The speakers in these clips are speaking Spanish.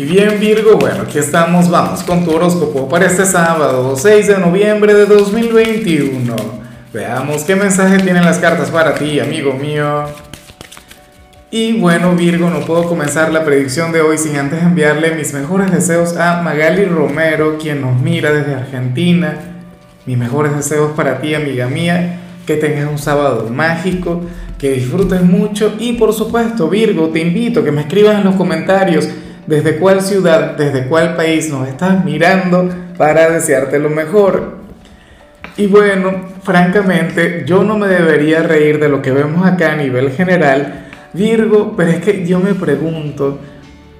Y bien Virgo, bueno, aquí estamos, vamos con tu horóscopo para este sábado 6 de noviembre de 2021. Veamos qué mensaje tienen las cartas para ti, amigo mío. Y bueno Virgo, no puedo comenzar la predicción de hoy sin antes enviarle mis mejores deseos a Magali Romero, quien nos mira desde Argentina. Mis mejores deseos para ti, amiga mía, que tengas un sábado mágico, que disfrutes mucho y por supuesto Virgo, te invito a que me escribas en los comentarios desde cuál ciudad, desde cuál país nos estás mirando para desearte lo mejor. Y bueno, francamente, yo no me debería reír de lo que vemos acá a nivel general, Virgo, pero es que yo me pregunto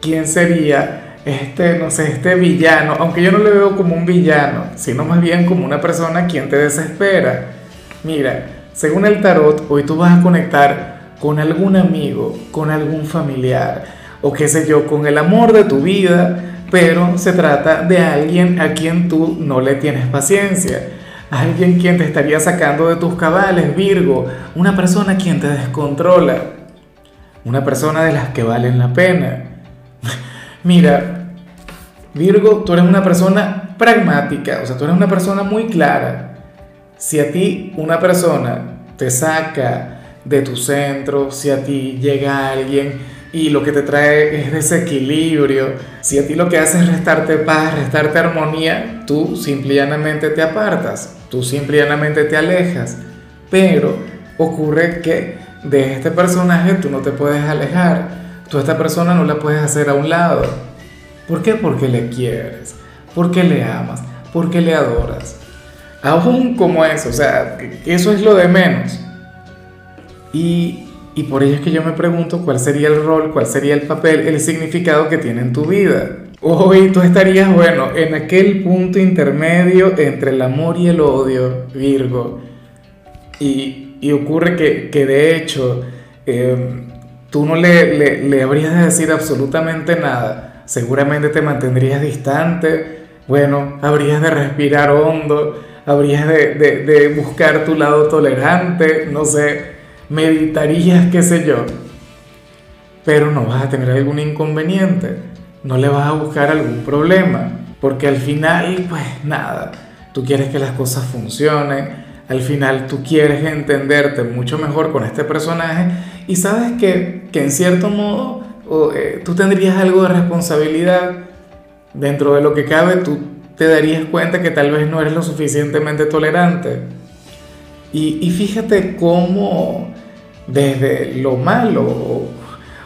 quién sería este, no sé, este villano, aunque yo no le veo como un villano, sino más bien como una persona quien te desespera. Mira, según el tarot, hoy tú vas a conectar con algún amigo, con algún familiar, o qué sé yo, con el amor de tu vida, pero se trata de alguien a quien tú no le tienes paciencia, alguien quien te estaría sacando de tus cabales, Virgo, una persona quien te descontrola, una persona de las que valen la pena. Mira, Virgo, tú eres una persona pragmática, o sea, tú eres una persona muy clara. Si a ti una persona te saca de tu centro, si a ti llega alguien y lo que te trae es desequilibrio. Si a ti lo que hace es restarte paz, restarte armonía, tú simplemente te apartas, tú simplemente te alejas. Pero ocurre que de este personaje tú no te puedes alejar, tú a esta persona no la puedes hacer a un lado. ¿Por qué? Porque le quieres, porque le amas, porque le adoras. Aún como eso, o sea, eso es lo de menos. Y y por ello es que yo me pregunto cuál sería el rol, cuál sería el papel, el significado que tiene en tu vida. Hoy tú estarías, bueno, en aquel punto intermedio entre el amor y el odio, Virgo. Y, y ocurre que, que, de hecho eh, tú no le, le, le habrías de decir absolutamente nada. Seguramente te mantendrías distante. Bueno, habrías de respirar hondo, habrías de, de, de buscar tu lado tolerante, no sé meditarías, qué sé yo, pero no vas a tener algún inconveniente, no le vas a buscar algún problema, porque al final, pues nada, tú quieres que las cosas funcionen, al final tú quieres entenderte mucho mejor con este personaje. Y sabes que, que en cierto modo eh, tú tendrías algo de responsabilidad. Dentro de lo que cabe, tú te darías cuenta que tal vez no eres lo suficientemente tolerante. Y, y fíjate cómo desde lo malo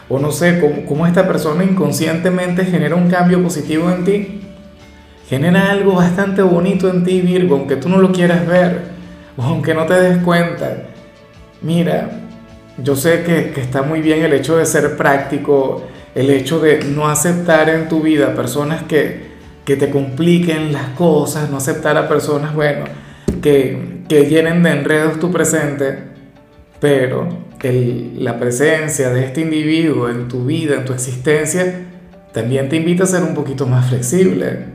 o, no sé, cómo, esta persona inconscientemente genera un cambio positivo en ti. Genera algo bastante bonito en ti, Virgo, aunque tú no lo quieras ver o aunque no te des cuenta. Mira, yo sé que, que está muy bien el hecho de ser práctico, el hecho de no aceptar en tu vida personas que, que te compliquen las cosas, no aceptar a personas, bueno, que, que llenen de enredos tu presente, pero la presencia de este individuo en tu vida, en tu existencia, también te invita a ser un poquito más flexible,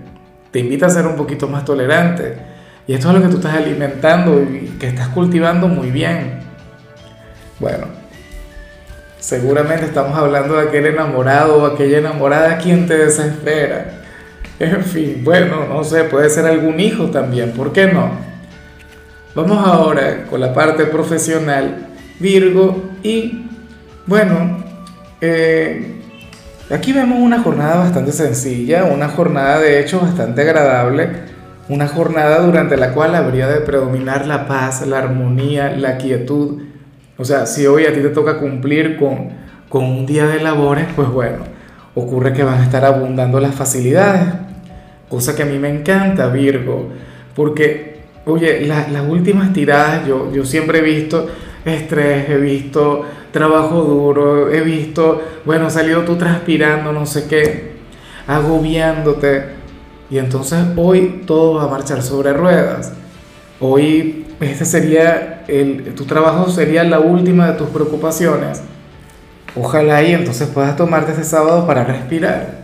te invita a ser un poquito más tolerante. Y esto es lo que tú estás alimentando y que estás cultivando muy bien. Bueno, seguramente estamos hablando de aquel enamorado o aquella enamorada quien te desespera. En fin, bueno, no sé, puede ser algún hijo también, ¿por qué no? Vamos ahora con la parte profesional Virgo. Y bueno, eh, aquí vemos una jornada bastante sencilla, una jornada de hecho bastante agradable, una jornada durante la cual habría de predominar la paz, la armonía, la quietud. O sea, si hoy a ti te toca cumplir con, con un día de labores, pues bueno, ocurre que van a estar abundando las facilidades, cosa que a mí me encanta, Virgo, porque, oye, las últimas tiradas yo, yo siempre he visto estrés, he visto trabajo duro, he visto, bueno, salido tú transpirando, no sé qué, agobiándote. Y entonces hoy todo va a marchar sobre ruedas. Hoy este sería el, tu trabajo sería la última de tus preocupaciones. Ojalá y entonces puedas tomarte este sábado para respirar,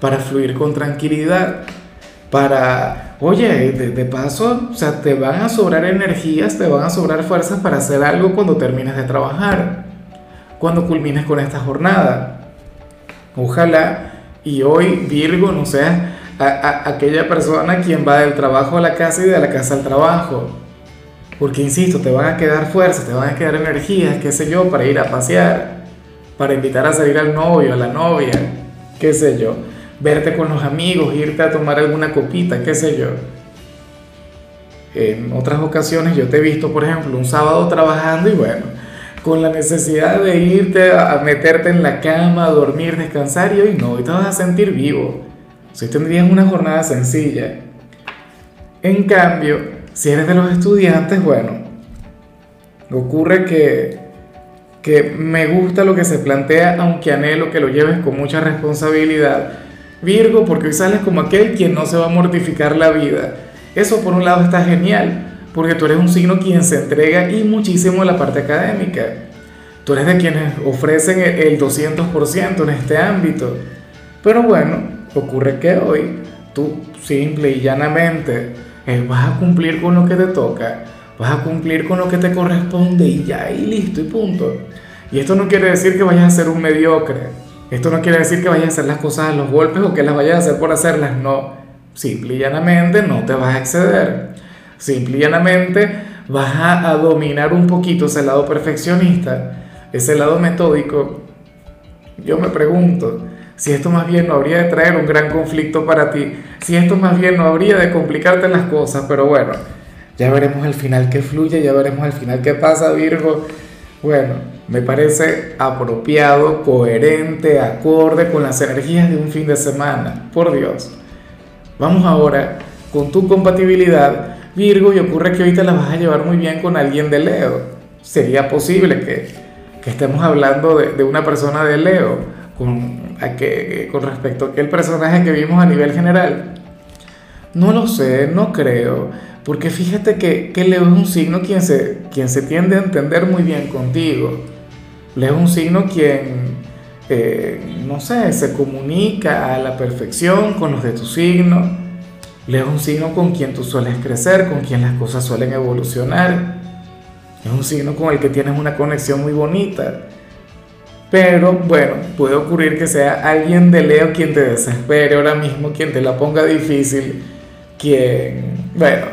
para fluir con tranquilidad, para, oye, de, paso, o sea, te van a sobrar energías, te van a sobrar fuerzas para hacer algo cuando termines de trabajar, cuando culmines con esta jornada. Ojalá Y hoy Virgo no sea aquella persona quien va del trabajo a la casa y de la casa al trabajo. Porque, insisto, te van a quedar fuerzas, te van a quedar energías, qué sé yo, para ir a pasear, para invitar a salir al novio, a la novia, qué sé yo, verte con los amigos, irte a tomar alguna copita, qué sé yo. En otras ocasiones yo te he visto, por ejemplo, un sábado trabajando y bueno, con la necesidad de irte a meterte en la cama, a dormir, descansar y hoy no, hoy te vas a sentir vivo. Si tendrías una jornada sencilla. En cambio, si eres de los estudiantes, bueno, ocurre que, que me gusta lo que se plantea, aunque anhelo que lo lleves con mucha responsabilidad. Virgo, porque hoy sales como aquel quien no se va a mortificar la vida. Eso por un lado está genial, porque tú eres un signo quien se entrega y muchísimo en la parte académica. Tú eres de quienes ofrecen el 200% en este ámbito. Pero bueno, ocurre que hoy tú simple y llanamente eh, vas a cumplir con lo que te toca, vas a cumplir con lo que te corresponde y ya, y listo, y punto. Y esto no quiere decir que vayas a ser un mediocre, esto no quiere decir que vayas a hacer las cosas a los golpes o que las vayas a hacer por hacerlas, no. Simple y llanamente no te vas a exceder. Simple y llanamente vas a, dominar un poquito ese lado perfeccionista, ese lado metódico. Yo me pregunto si esto más bien no habría de traer un gran conflicto para ti, si esto más bien no habría de complicarte las cosas, pero bueno, ya veremos al final qué fluye, ya veremos al final qué pasa, Virgo. Bueno, me parece apropiado, coherente, acorde con las energías de un fin de semana, por Dios. Vamos ahora con tu compatibilidad Virgo y ocurre que ahorita la vas a llevar muy bien con alguien de Leo. Sería posible que, que estemos hablando de, de, una persona de Leo con, a que, con respecto a aquel personaje que vimos a nivel general. No lo sé, no creo, porque fíjate que, que Leo es un signo quien se, quien se tiende a entender muy bien contigo. Leo es un signo quien, eh, no sé, se comunica a la perfección con los de tu signo Leo es un signo con quien tú sueles crecer, con quien las cosas suelen evolucionar. Es un signo con el que tienes una conexión muy bonita. Pero bueno, puede ocurrir que sea alguien de Leo quien te desespere ahora mismo, quien te la ponga difícil, quien, bueno,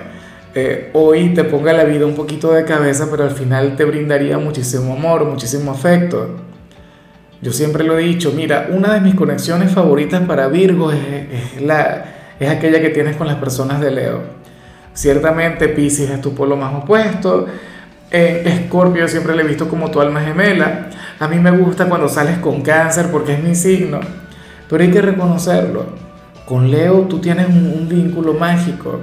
eh, hoy te ponga la vida un poquito de cabeza, pero al final te brindaría muchísimo amor, muchísimo afecto. Yo siempre lo he dicho, mira, una de mis conexiones favoritas para Virgo es la, es aquella que tienes con las personas de Leo. Ciertamente Pisces es tu polo más opuesto. Escorpio siempre le he visto como tu alma gemela. A mí me gusta cuando sales con cáncer porque es mi signo. Pero hay que reconocerlo. Con Leo tú tienes un, vínculo mágico.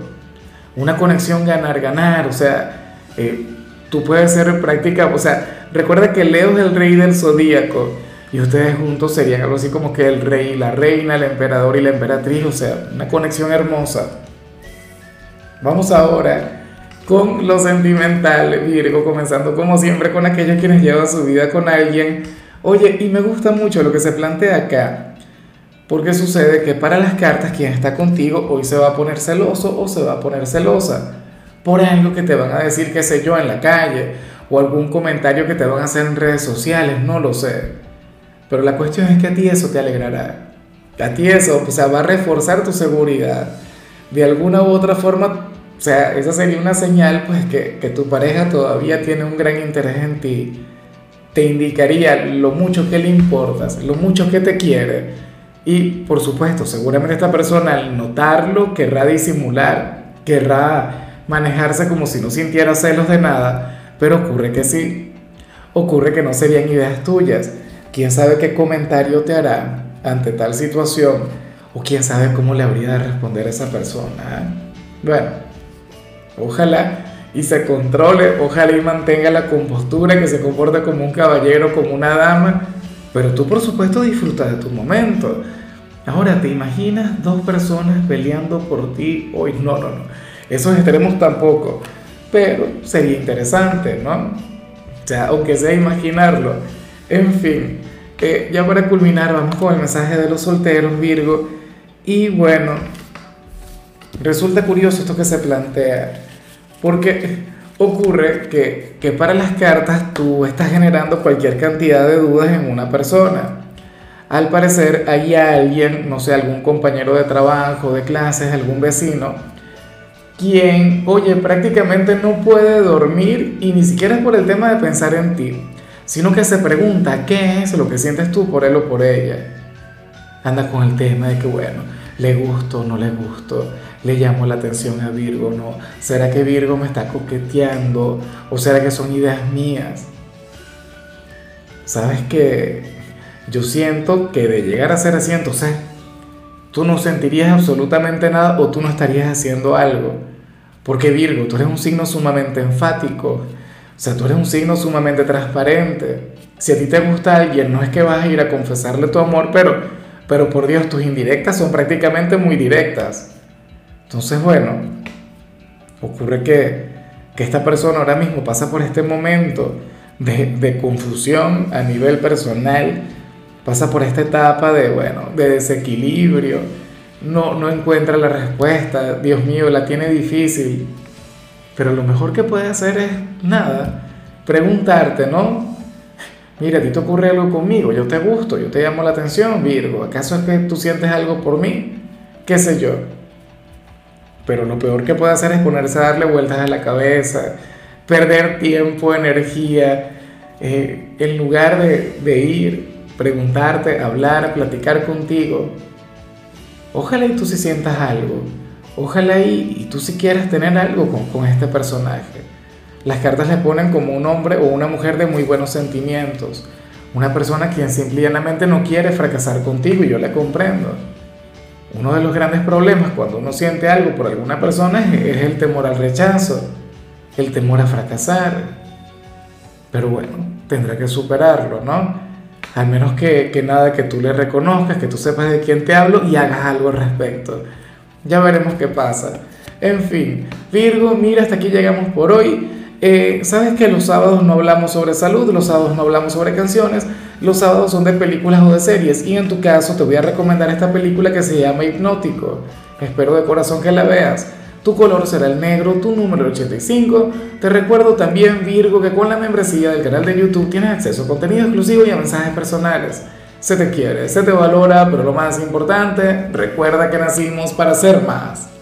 Una conexión ganar-ganar. O sea, eh, tú puedes ser práctica. O sea, recuerda que Leo es el rey del zodíaco y ustedes juntos serían algo así como que el rey la reina, el emperador y la emperatriz, o sea, una conexión hermosa. Vamos ahora con lo sentimental, Virgo, comenzando como siempre con aquellos quienes llevan su vida con alguien. Oye, y me gusta mucho lo que se plantea acá, porque sucede que para las cartas quien está contigo hoy se va a poner celoso o se va a poner celosa por algo que te van a decir, qué sé yo, en la calle, o algún comentario que te van a hacer en redes sociales, no lo sé. Pero la cuestión es que a ti eso te alegrará. A ti eso, o sea, va a reforzar tu seguridad. De alguna u otra forma, o sea, esa sería una señal, pues, que, que tu pareja todavía tiene un gran interés en ti. Te indicaría lo mucho que le importas, lo mucho que te quiere. Y, por supuesto, seguramente esta persona al notarlo querrá disimular, querrá manejarse como si no sintiera celos de nada, pero ocurre que sí. Ocurre que no serían ideas tuyas quién sabe qué comentario te hará ante tal situación o quién sabe cómo le habría de responder a esa persona. Bueno, ojalá y se controle, ojalá y mantenga la compostura, que se comporte como un caballero, como una dama, pero tú por supuesto disfruta de tu momento. Ahora, ¿te imaginas dos personas peleando por ti hoy? No, no, no. Esos extremos tampoco. Pero sería interesante, ¿no? O sea, aunque sea imaginarlo. En fin, eh, ya para culminar, vamos con el mensaje de los solteros, Virgo. Y bueno, resulta curioso esto que se plantea, porque ocurre que, que para las cartas tú estás generando cualquier cantidad de dudas en una persona. al parecer hay alguien, no sé, algún compañero de trabajo, de clases, algún vecino, quien, oye, prácticamente no puede dormir y ni siquiera es por el tema de pensar en ti, sino que se pregunta qué es lo que sientes tú por él o por ella. Anda con el tema de que, bueno, le gusto o no le gusto, le llamo la atención a Virgo, no, ¿será que Virgo me está coqueteando o será que son ideas mías? Sabes que yo siento que de llegar a ser así, entonces tú no sentirías absolutamente nada o tú no estarías haciendo algo. Porque Virgo, tú eres un signo sumamente enfático, o sea, tú eres un signo sumamente transparente. Si a ti te gusta alguien, no es que vas a ir a confesarle tu amor, pero, pero por Dios, tus indirectas son prácticamente muy directas. Entonces, bueno, ocurre que, que esta persona ahora mismo pasa por este momento de, de confusión a nivel personal, pasa por esta etapa de, bueno, de desequilibrio, no, no encuentra la respuesta, Dios mío, la tiene difícil, pero lo mejor que puede hacer es nada, preguntarte, ¿no? Mira, a ti te ocurre algo conmigo, yo te gusto, yo te llamo la atención, Virgo, ¿acaso es que tú sientes algo por mí? ¿Qué sé yo? Pero lo peor que puede hacer es ponerse a darle vueltas a la cabeza, perder tiempo, energía, eh, en lugar de, de ir preguntarte, hablar, platicar contigo. Ojalá y tú si sientas algo. Ojalá y, y tú si quieras tener algo con, con este personaje. Las cartas le ponen como un hombre o una mujer de muy buenos sentimientos. Una persona quien simplemente no quiere fracasar contigo y yo le comprendo. Uno de los grandes problemas cuando uno siente algo por alguna persona es, es el temor al rechazo, el temor a fracasar. Pero bueno, tendrá que superarlo, ¿no? Al menos que, que, nada, que tú le reconozcas, que tú sepas de quién te hablo y hagas algo al respecto. Ya veremos qué pasa. En fin, Virgo, mira, hasta aquí llegamos por hoy. Eh, Sabes que los sábados no hablamos sobre salud, los sábados no hablamos sobre canciones, los sábados son de películas o de series. Y en tu caso te voy a recomendar esta película que se llama Hipnótico. Espero de corazón que la veas. Tu color será el negro, tu número 85. Te recuerdo también, Virgo, que con la membresía del canal de YouTube tienes acceso a contenido exclusivo y a mensajes personales. Se te quiere, se te valora, pero lo más importante, recuerda que nacimos para ser más.